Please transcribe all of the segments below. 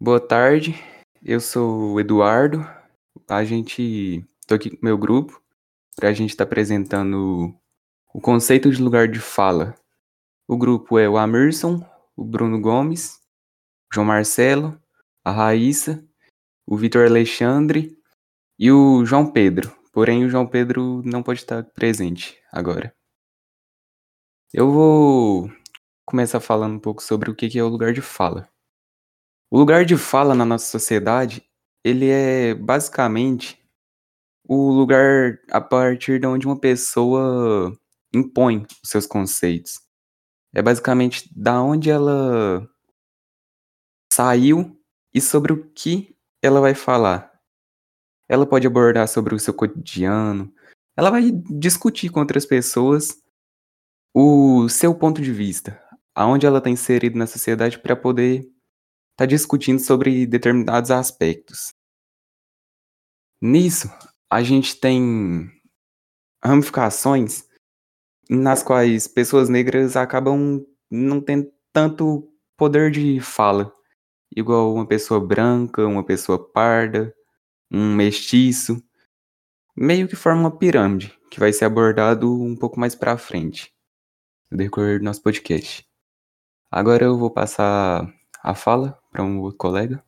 Boa tarde, eu sou o Eduardo. A gente. tô aqui com meu grupo para a gente estar apresentando o conceito de lugar de fala. O grupo é o Amerson, o Bruno Gomes, o João Marcelo, a Raíssa, o Vitor Alexandre e o João Pedro. Porém, o João Pedro não pode estar presente agora. Eu vou começar falando um pouco sobre o que é o lugar de fala. O lugar de fala na nossa sociedade, ele é basicamente o lugar a partir de onde uma pessoa impõe os seus conceitos. É basicamente da onde ela saiu e sobre o que ela vai falar. Ela pode abordar sobre o seu cotidiano, ela vai discutir com outras pessoas o seu ponto de vista, aonde ela está inserida na sociedade para poder está discutindo sobre determinados aspectos. Nisso, a gente tem ramificações nas quais pessoas negras acabam não tendo tanto poder de fala, igual uma pessoa branca, uma pessoa parda, um mestiço, meio que forma uma pirâmide que vai ser abordado um pouco mais para frente no decorrer do nosso podcast. Agora eu vou passar a fala para um colega?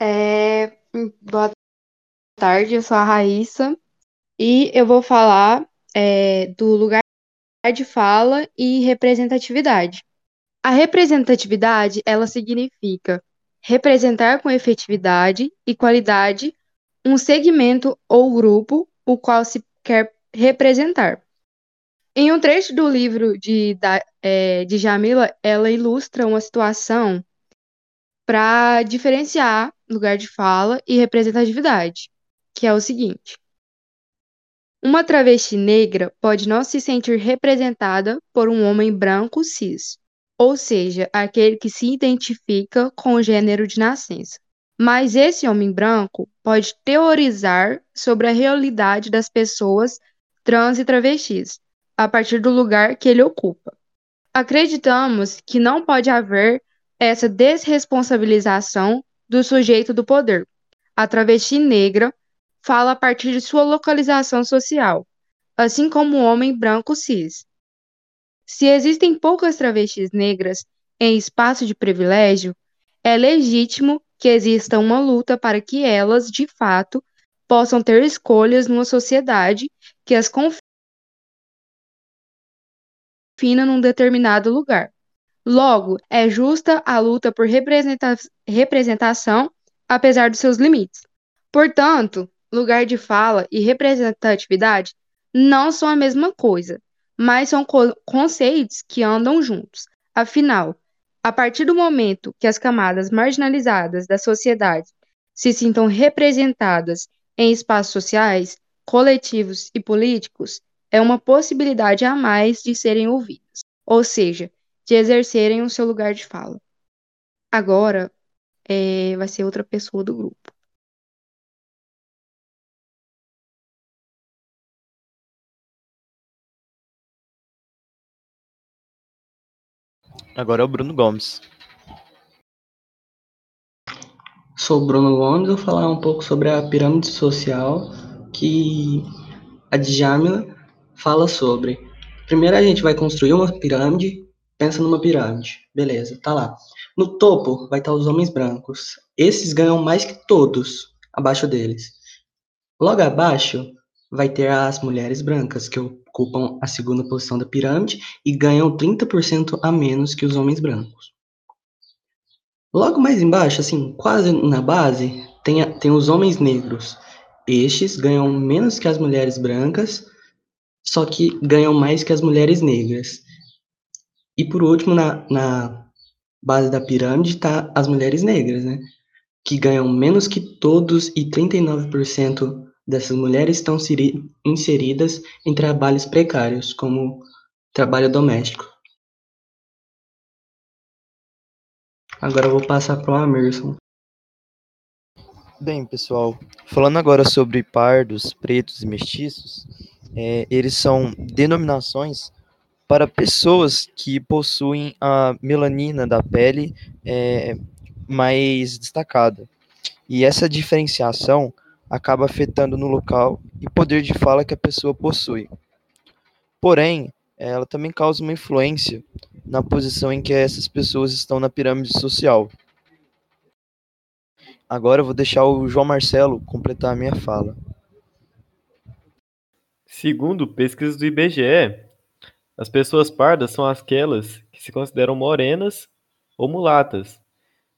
É, boa tarde, eu sou a Raíssa e eu vou falar é, do lugar de fala e representatividade. A representatividade, ela significa representar com efetividade e qualidade um segmento ou grupo o qual se quer representar. Em um trecho do livro de, da, é, de Jamila, ela ilustra uma situação para diferenciar lugar de fala e representatividade, que é o seguinte: uma travesti negra pode não se sentir representada por um homem branco cis, ou seja, aquele que se identifica com o gênero de nascença. Mas esse homem branco pode teorizar sobre a realidade das pessoas trans e travestis, a partir do lugar que ele ocupa. Acreditamos que não pode haver essa desresponsabilização do sujeito do poder. A travesti negra fala a partir de sua localização social, assim como o homem branco cis. Se existem poucas travestis negras em espaço de privilégio, é legítimo que exista uma luta para que elas, de fato, possam ter escolhas numa sociedade que as fina num determinado lugar. Logo, é justa a luta por representa representação, apesar dos seus limites. Portanto, lugar de fala e representatividade não são a mesma coisa, mas são co conceitos que andam juntos. Afinal, a partir do momento que as camadas marginalizadas da sociedade se sintam representadas em espaços sociais, coletivos e políticos, é uma possibilidade a mais de serem ouvidas, ou seja, de exercerem o seu lugar de fala. Agora é, vai ser outra pessoa do grupo. Agora é o Bruno Gomes. Sou o Bruno Gomes, vou falar um pouco sobre a pirâmide social que a Djamila fala sobre. Primeiro a gente vai construir uma pirâmide, pensa numa pirâmide, beleza, tá lá. No topo vai estar os homens brancos. Esses ganham mais que todos abaixo deles. Logo abaixo vai ter as mulheres brancas, que ocupam a segunda posição da pirâmide e ganham 30% a menos que os homens brancos. Logo mais embaixo, assim, quase na base, tem, a, tem os homens negros. Estes ganham menos que as mulheres brancas só que ganham mais que as mulheres negras. E por último, na, na base da pirâmide está as mulheres negras, né? Que ganham menos que todos e 39% dessas mulheres estão inseridas em trabalhos precários, como trabalho doméstico. Agora eu vou passar para o Amerson. Bem, pessoal, falando agora sobre pardos, pretos e mestiços, é, eles são denominações para pessoas que possuem a melanina da pele é, mais destacada. E essa diferenciação acaba afetando no local e poder de fala que a pessoa possui. Porém, ela também causa uma influência na posição em que essas pessoas estão na pirâmide social. Agora eu vou deixar o João Marcelo completar a minha fala. Segundo pesquisas do IBGE, as pessoas pardas são aquelas que se consideram morenas ou mulatas,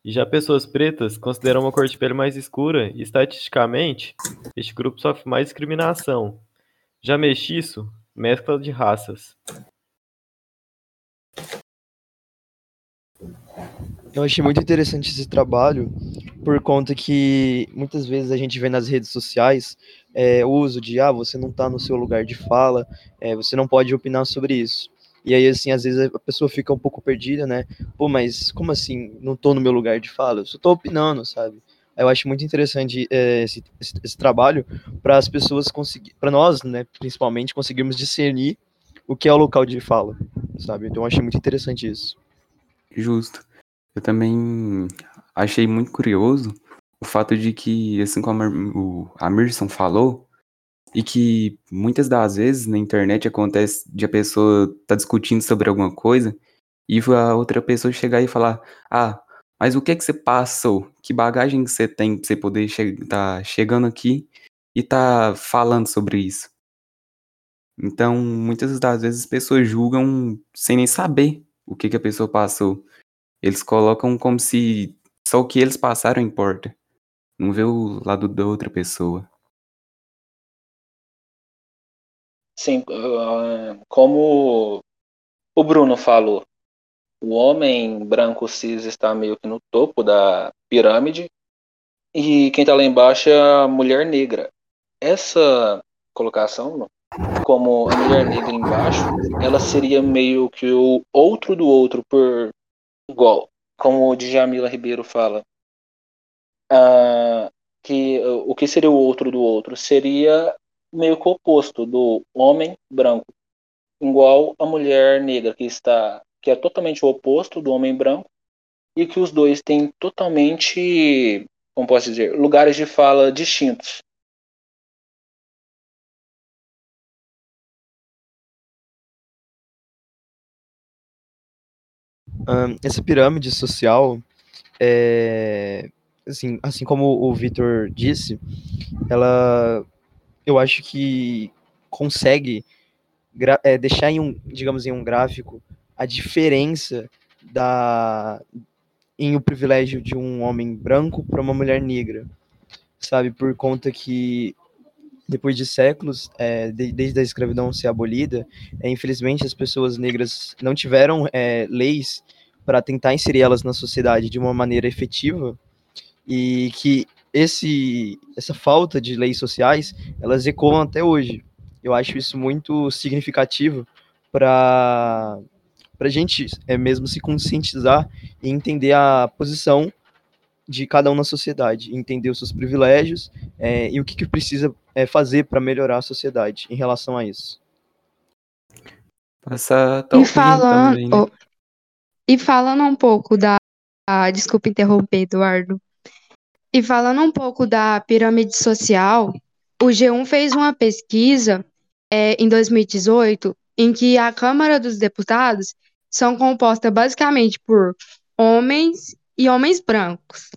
e já pessoas pretas consideram uma cor de pele mais escura e, estatisticamente, este grupo sofre mais discriminação. Já mestiço, mescla de raças. Eu achei muito interessante esse trabalho, por conta que muitas vezes a gente vê nas redes sociais é, uso de, ah, você não está no seu lugar de fala, é, você não pode opinar sobre isso. E aí, assim, às vezes a pessoa fica um pouco perdida, né? Pô, mas como assim, não estou no meu lugar de fala? Eu só estou opinando, sabe? Eu acho muito interessante é, esse, esse, esse, trabalho para as pessoas conseguir, para nós, né, principalmente, conseguirmos discernir o que é o local de fala, sabe? Então eu achei muito interessante isso. Justo. Eu também achei muito curioso o fato de que, assim como o Amerson falou, e que muitas das vezes na internet acontece de a pessoa tá discutindo sobre alguma coisa e a outra pessoa chegar e falar: Ah, mas o que é que você passou? Que bagagem que você tem pra você poder che tá chegando aqui e tá falando sobre isso? Então, muitas das vezes as pessoas julgam sem nem saber o que, que a pessoa passou. Eles colocam como se só o que eles passaram importa. Não vê o lado da outra pessoa. Sim, ah, como o Bruno falou, o homem branco cis está meio que no topo da pirâmide e quem está lá embaixo é a mulher negra. Essa colocação, como a mulher negra embaixo, ela seria meio que o outro do outro por igual, como o Djamila Ribeiro fala, uh, que uh, o que seria o outro do outro seria meio que o oposto do homem branco, igual a mulher negra que está que é totalmente o oposto do homem branco e que os dois têm totalmente, como posso dizer, lugares de fala distintos. essa pirâmide social, é, assim, assim como o Vitor disse, ela, eu acho que consegue é, deixar em um, digamos, em um gráfico a diferença da em o privilégio de um homem branco para uma mulher negra, sabe, por conta que depois de séculos, é, de, desde a escravidão ser abolida, é, infelizmente as pessoas negras não tiveram é, leis para tentar inserir elas na sociedade de uma maneira efetiva e que esse essa falta de leis sociais elas ecoam até hoje. Eu acho isso muito significativo para para a gente é mesmo se conscientizar e entender a posição de cada um na sociedade, entender os seus privilégios é, e o que, que precisa é, fazer para melhorar a sociedade em relação a isso. Passar e falando, também, né? oh, e falando um pouco da. Ah, desculpa interromper, Eduardo. E falando um pouco da pirâmide social, o G1 fez uma pesquisa é, em 2018 em que a Câmara dos Deputados são composta basicamente por homens e homens brancos.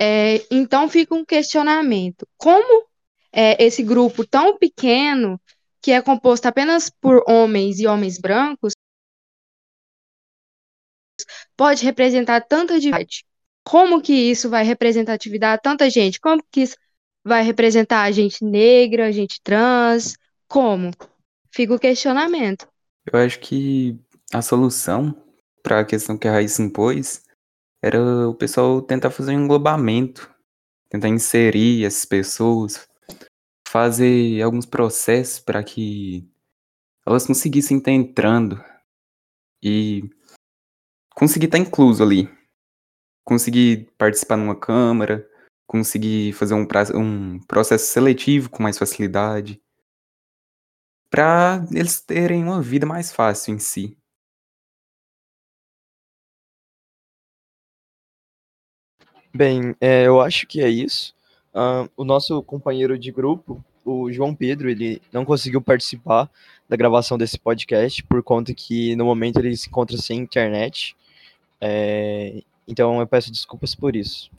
É, então fica um questionamento: como é, esse grupo tão pequeno, que é composto apenas por homens e homens brancos, pode representar tanta diversidade? Como que isso vai representatividade tanta gente? Como que isso vai representar a gente negra, a gente trans? Como? Fica o questionamento. Eu acho que a solução para a questão que a Raíssa impôs era o pessoal tentar fazer um englobamento, tentar inserir essas pessoas, fazer alguns processos para que elas conseguissem estar entrando e conseguir estar incluso ali. Conseguir participar numa câmara, conseguir fazer um, um processo seletivo com mais facilidade. para eles terem uma vida mais fácil em si. Bem, é, eu acho que é isso. Uh, o nosso companheiro de grupo, o João Pedro, ele não conseguiu participar da gravação desse podcast por conta que no momento ele se encontra sem internet. É, então eu peço desculpas por isso.